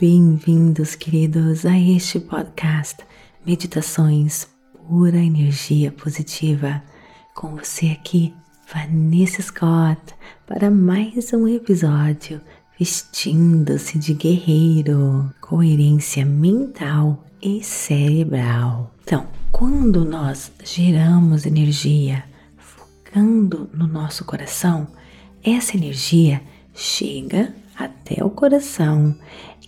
Bem-vindos, queridos, a este podcast Meditações Pura Energia Positiva. Com você aqui, Vanessa Scott, para mais um episódio vestindo-se de guerreiro, coerência mental e cerebral. Então, quando nós geramos energia focando no nosso coração, essa energia chega até o coração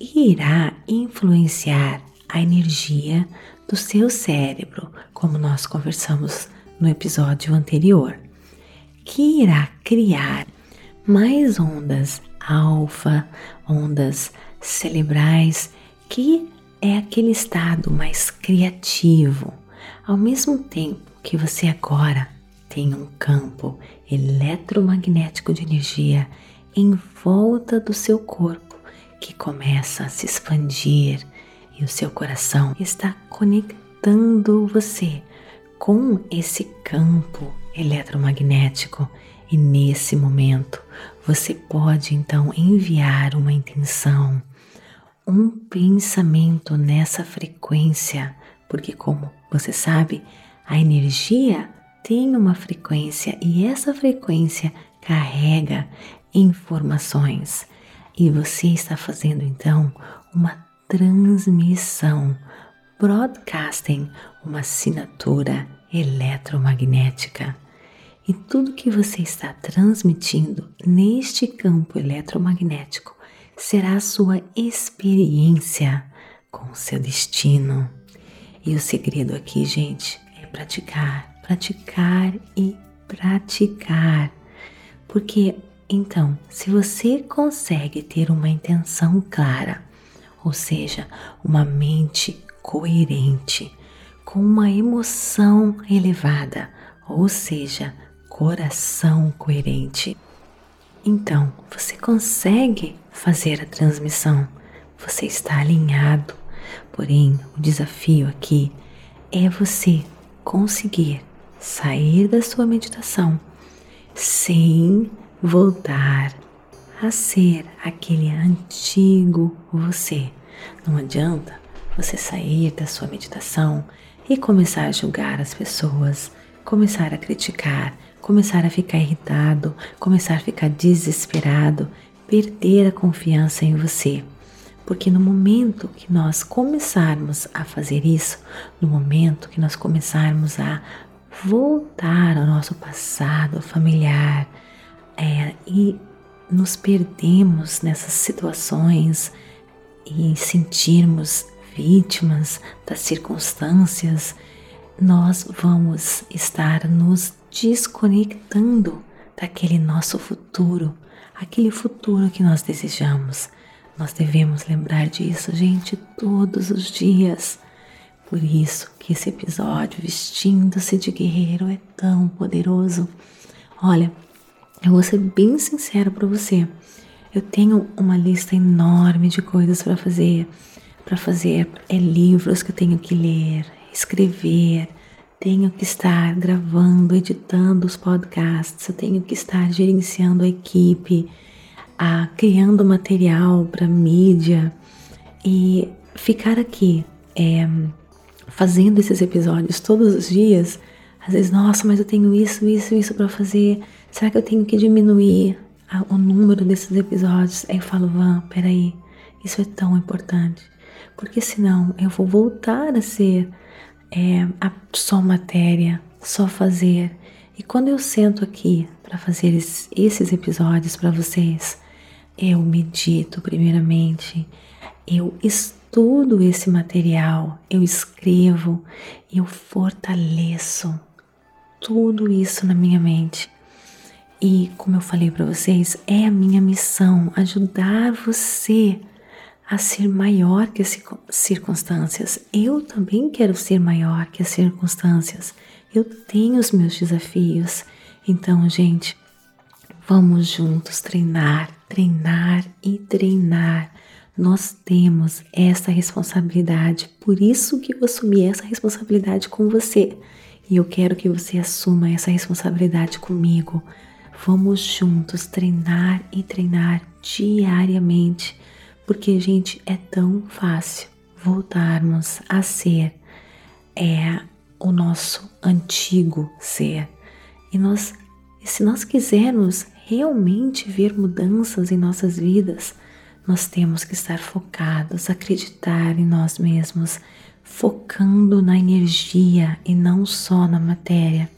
irá influenciar a energia do seu cérebro, como nós conversamos no episódio anterior, que irá criar mais ondas alfa, ondas cerebrais, que é aquele estado mais criativo, ao mesmo tempo que você agora tem um campo eletromagnético de energia em volta do seu corpo que começa a se expandir e o seu coração está conectando você com esse campo eletromagnético e nesse momento você pode então enviar uma intenção, um pensamento nessa frequência, porque, como você sabe, a energia tem uma frequência e essa frequência carrega informações. E você está fazendo então uma transmissão, broadcasting, uma assinatura eletromagnética. E tudo que você está transmitindo neste campo eletromagnético será a sua experiência com o seu destino. E o segredo aqui, gente, é praticar, praticar e praticar. Porque então, se você consegue ter uma intenção clara, ou seja, uma mente coerente, com uma emoção elevada, ou seja, coração coerente, então você consegue fazer a transmissão, você está alinhado. Porém, o desafio aqui é você conseguir sair da sua meditação sem voltar a ser aquele antigo você. Não adianta você sair da sua meditação e começar a julgar as pessoas, começar a criticar, começar a ficar irritado, começar a ficar desesperado, perder a confiança em você. Porque no momento que nós começarmos a fazer isso, no momento que nós começarmos a voltar ao nosso passado familiar é, e nos perdemos nessas situações e sentirmos vítimas das circunstâncias, nós vamos estar nos desconectando daquele nosso futuro, aquele futuro que nós desejamos. Nós devemos lembrar disso, gente, todos os dias. Por isso que esse episódio, vestindo-se de guerreiro, é tão poderoso. Olha, eu vou ser bem sincera para você. Eu tenho uma lista enorme de coisas para fazer, para fazer é livros que eu tenho que ler, escrever, tenho que estar gravando, editando os podcasts, eu tenho que estar gerenciando a equipe, a, criando material para mídia e ficar aqui é, fazendo esses episódios todos os dias. Às vezes, nossa, mas eu tenho isso, isso, isso para fazer. Será que eu tenho que diminuir a, o número desses episódios? Aí eu falo, Van, peraí, isso é tão importante. Porque senão eu vou voltar a ser é, a, só matéria, só fazer. E quando eu sento aqui para fazer esses episódios para vocês, eu medito primeiramente, eu estudo esse material, eu escrevo, eu fortaleço tudo isso na minha mente. E como eu falei para vocês, é a minha missão ajudar você a ser maior que as circunstâncias. Eu também quero ser maior que as circunstâncias. Eu tenho os meus desafios. Então, gente, vamos juntos treinar, treinar e treinar. Nós temos essa responsabilidade, por isso que eu assumi essa responsabilidade com você. E eu quero que você assuma essa responsabilidade comigo. Vamos juntos treinar e treinar diariamente Porque, gente, é tão fácil voltarmos a ser é o nosso antigo ser. E nós, se nós quisermos realmente ver mudanças em nossas vidas, nós temos que estar focados, acreditar em nós mesmos, focando na energia e não só na matéria.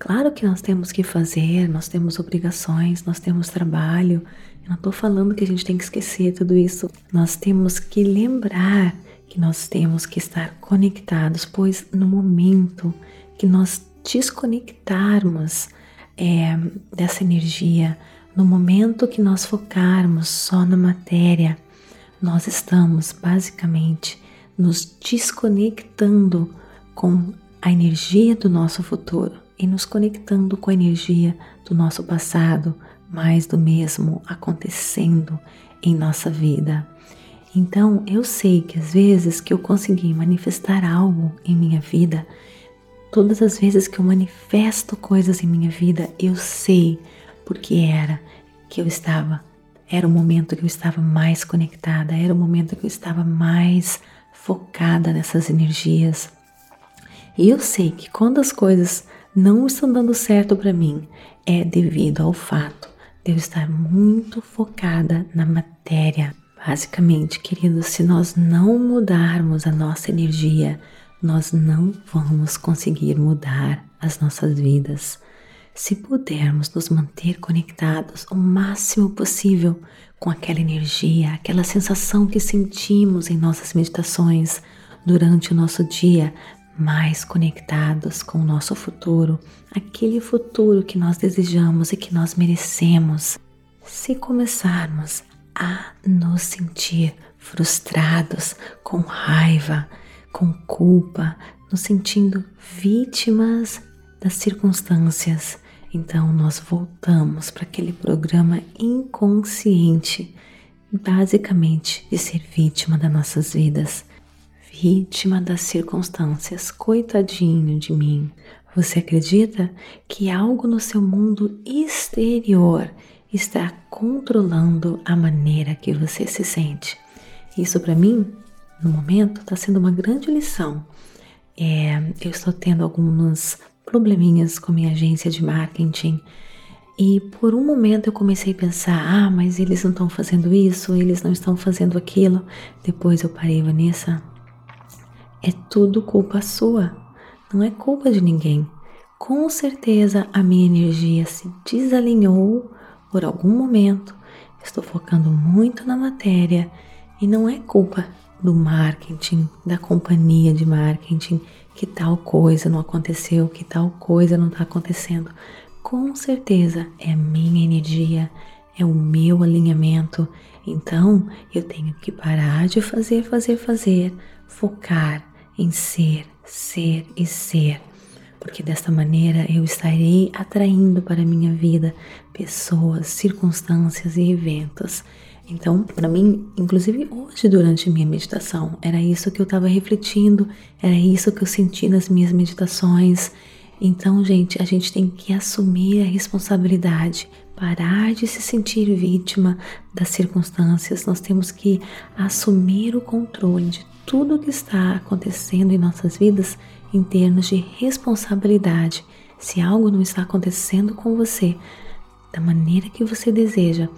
Claro que nós temos que fazer, nós temos obrigações, nós temos trabalho. Eu não estou falando que a gente tem que esquecer tudo isso. Nós temos que lembrar que nós temos que estar conectados, pois no momento que nós desconectarmos é, dessa energia, no momento que nós focarmos só na matéria, nós estamos basicamente nos desconectando com a energia do nosso futuro e nos conectando com a energia do nosso passado, mais do mesmo acontecendo em nossa vida. Então, eu sei que às vezes que eu consegui manifestar algo em minha vida, todas as vezes que eu manifesto coisas em minha vida, eu sei porque era que eu estava, era o momento que eu estava mais conectada, era o momento que eu estava mais focada nessas energias. E eu sei que quando as coisas não estão dando certo para mim, é devido ao fato de eu estar muito focada na matéria. Basicamente, queridos, se nós não mudarmos a nossa energia, nós não vamos conseguir mudar as nossas vidas. Se pudermos nos manter conectados o máximo possível com aquela energia, aquela sensação que sentimos em nossas meditações durante o nosso dia, mais conectados com o nosso futuro, aquele futuro que nós desejamos e que nós merecemos. Se começarmos a nos sentir frustrados, com raiva, com culpa, nos sentindo vítimas das circunstâncias. Então nós voltamos para aquele programa inconsciente, basicamente de ser vítima das nossas vidas, vítima das circunstâncias. Coitadinho de mim. Você acredita que algo no seu mundo exterior está controlando a maneira que você se sente. Isso para mim, no momento, está sendo uma grande lição. É, eu estou tendo alguns probleminhas com minha agência de marketing e por um momento eu comecei a pensar: ah, mas eles não estão fazendo isso, eles não estão fazendo aquilo. Depois eu parei, Vanessa. É tudo culpa sua, não é culpa de ninguém. Com certeza a minha energia se desalinhou por algum momento, estou focando muito na matéria e não é culpa do marketing, da companhia de marketing, que tal coisa não aconteceu, que tal coisa não está acontecendo. Com certeza é a minha energia, é o meu alinhamento. Então eu tenho que parar de fazer, fazer, fazer, focar em ser, ser e ser porque desta maneira eu estarei atraindo para a minha vida pessoas, circunstâncias e eventos. Então, para mim, inclusive hoje durante minha meditação, era isso que eu estava refletindo, era isso que eu senti nas minhas meditações. Então, gente, a gente tem que assumir a responsabilidade, parar de se sentir vítima das circunstâncias. Nós temos que assumir o controle de tudo o que está acontecendo em nossas vidas em termos de responsabilidade. Se algo não está acontecendo com você da maneira que você deseja,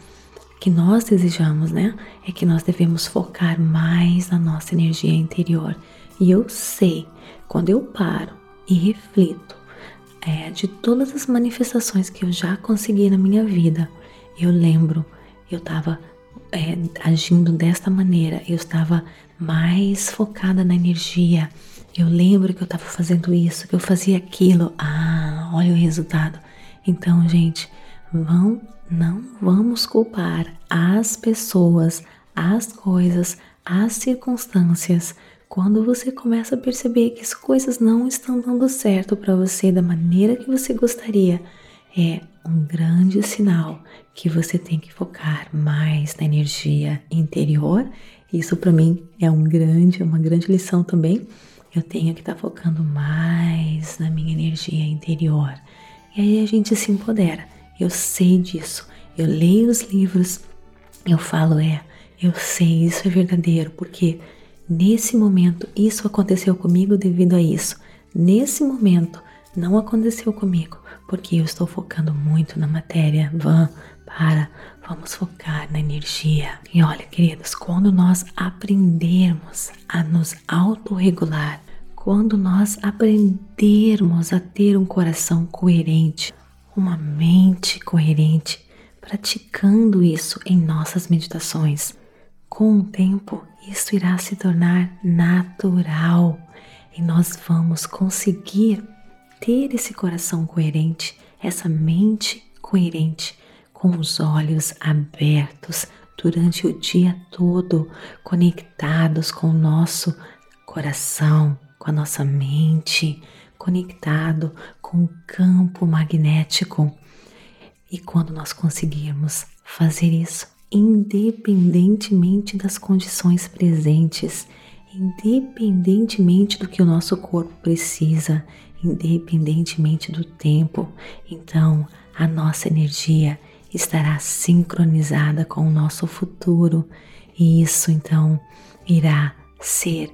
que nós desejamos, né? É que nós devemos focar mais na nossa energia interior. E eu sei, quando eu paro e reflito é, de todas as manifestações que eu já consegui na minha vida, eu lembro, eu estava é, agindo desta maneira, eu estava mais focada na energia, eu lembro que eu estava fazendo isso, que eu fazia aquilo. Ah, olha o resultado. Então, gente, vão, não vamos culpar as pessoas, as coisas, as circunstâncias. Quando você começa a perceber que as coisas não estão dando certo para você da maneira que você gostaria, é um grande sinal que você tem que focar mais na energia interior. Isso para mim é um grande, uma grande lição também eu tenho que estar tá focando mais na minha energia interior. E aí a gente se empodera. Eu sei disso. Eu leio os livros, eu falo, é, Eu sei, isso é verdadeiro, porque nesse momento isso aconteceu comigo devido a isso. Nesse momento não aconteceu comigo, porque eu estou focando muito na matéria. Van, para, vamos focar na energia. E olha, queridos, quando nós aprendermos a nos autorregular, quando nós aprendermos a ter um coração coerente, uma mente coerente, praticando isso em nossas meditações, com o tempo isso irá se tornar natural e nós vamos conseguir ter esse coração coerente, essa mente coerente, com os olhos abertos durante o dia todo, conectados com o nosso coração, com a nossa mente, conectado com o campo magnético. E quando nós conseguirmos fazer isso, independentemente das condições presentes, independentemente do que o nosso corpo precisa, independentemente do tempo, então a nossa energia estará sincronizada com o nosso futuro e isso então irá ser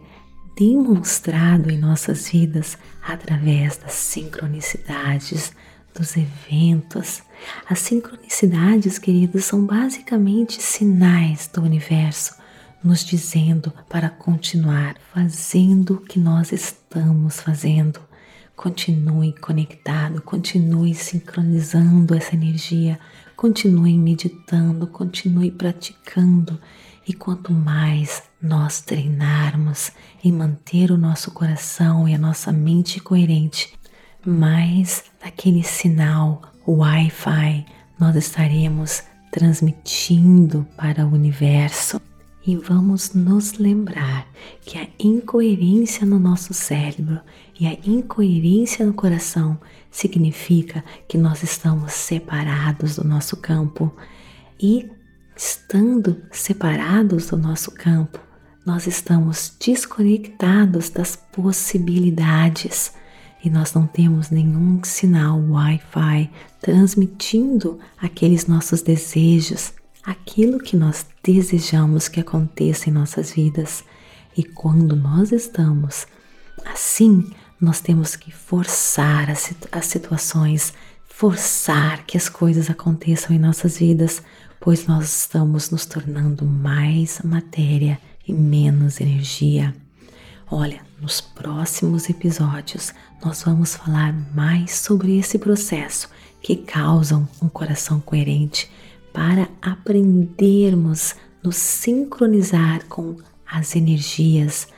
demonstrado em nossas vidas através das sincronicidades, dos eventos. As sincronicidades, queridos, são basicamente sinais do universo nos dizendo para continuar fazendo o que nós estamos fazendo. Continue conectado, continue sincronizando essa energia, continue meditando, continue praticando e quanto mais nós treinarmos em manter o nosso coração e a nossa mente coerente, mais daquele sinal Wi-Fi nós estaremos transmitindo para o universo. E vamos nos lembrar que a incoerência no nosso cérebro e a incoerência no coração significa que nós estamos separados do nosso campo e Estando separados do nosso campo, nós estamos desconectados das possibilidades e nós não temos nenhum sinal Wi-Fi transmitindo aqueles nossos desejos, aquilo que nós desejamos que aconteça em nossas vidas. E quando nós estamos assim, nós temos que forçar as, as situações, forçar que as coisas aconteçam em nossas vidas, pois nós estamos nos tornando mais matéria e menos energia. Olha, nos próximos episódios nós vamos falar mais sobre esse processo que causam um coração coerente para aprendermos nos sincronizar com as energias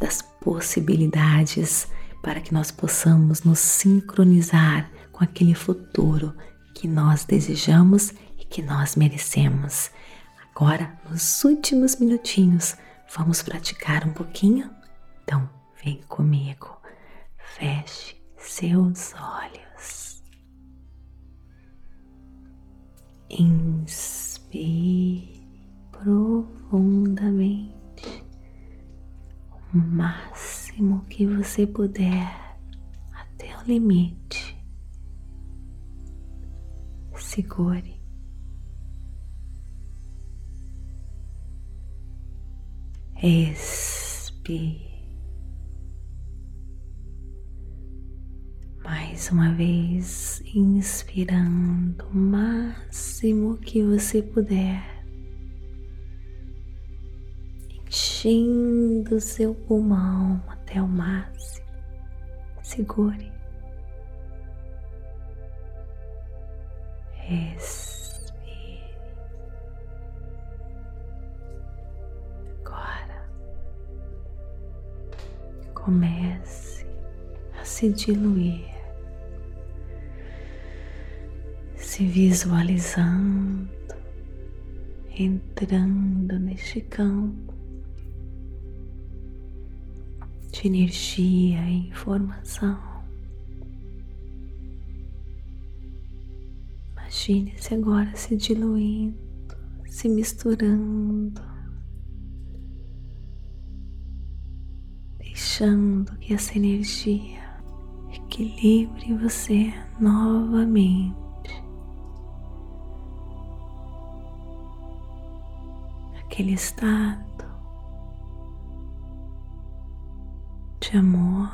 das possibilidades, para que nós possamos nos sincronizar com aquele futuro que nós desejamos que nós merecemos. Agora, nos últimos minutinhos, vamos praticar um pouquinho? Então, vem comigo. Feche seus olhos. Inspire profundamente o máximo que você puder até o limite. Segure Expire. Mais uma vez, inspirando o máximo que você puder, enchendo seu pulmão até o máximo. Segure. Expire. comece a se diluir, se visualizando, entrando neste campo de energia e informação. Imagine-se agora se diluindo, se misturando deixando que essa energia equilibre você novamente. aquele estado de amor,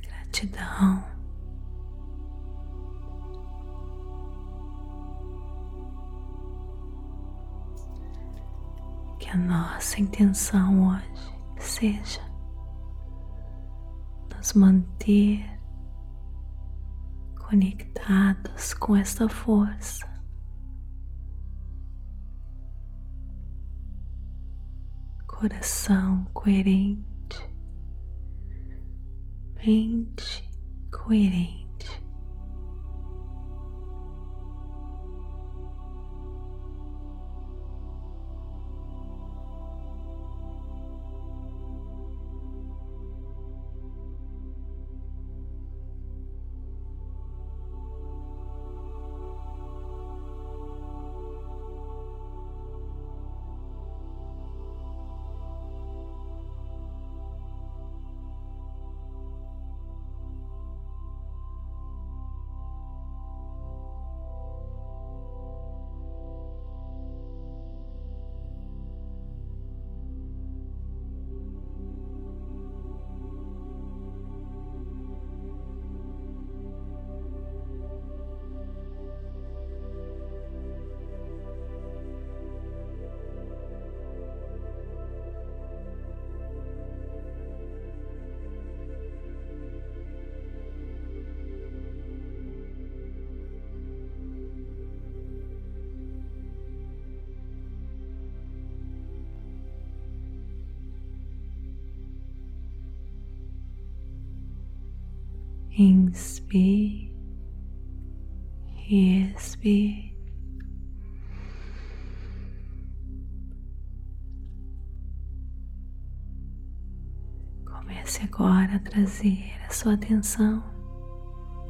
gratidão. Que a nossa intenção hoje seja nos manter conectados com esta força. Coração coerente, mente coerente. Inspire, expire. Comece agora a trazer a sua atenção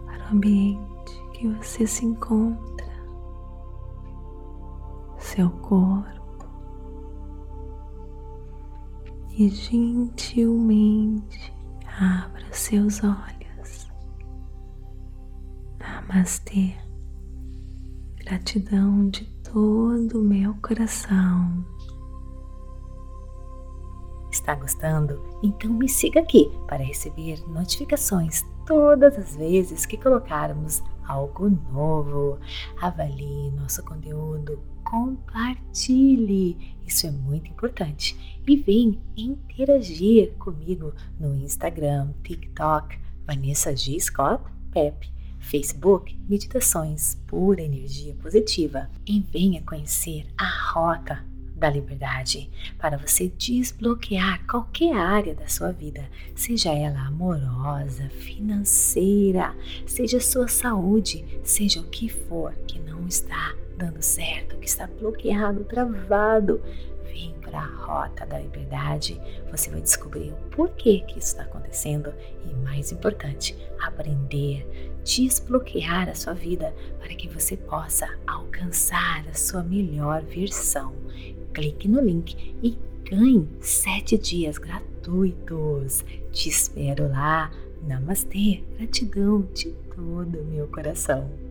para o ambiente que você se encontra, seu corpo, e gentilmente abra seus olhos. Namastê. Gratidão de todo o meu coração. Está gostando? Então me siga aqui para receber notificações todas as vezes que colocarmos algo novo. Avalie nosso conteúdo, compartilhe, isso é muito importante. E vem interagir comigo no Instagram, TikTok, Vanessa G. Scott Pep Facebook Meditações Pura Energia Positiva e venha conhecer a Rota da Liberdade para você desbloquear qualquer área da sua vida, seja ela amorosa, financeira, seja sua saúde, seja o que for que não está dando certo, que está bloqueado, travado. Vem rota da liberdade, você vai descobrir o porquê que isso está acontecendo e, mais importante, aprender desbloquear a sua vida para que você possa alcançar a sua melhor versão. Clique no link e ganhe sete dias gratuitos. Te espero lá. Namastê, gratidão de todo o meu coração.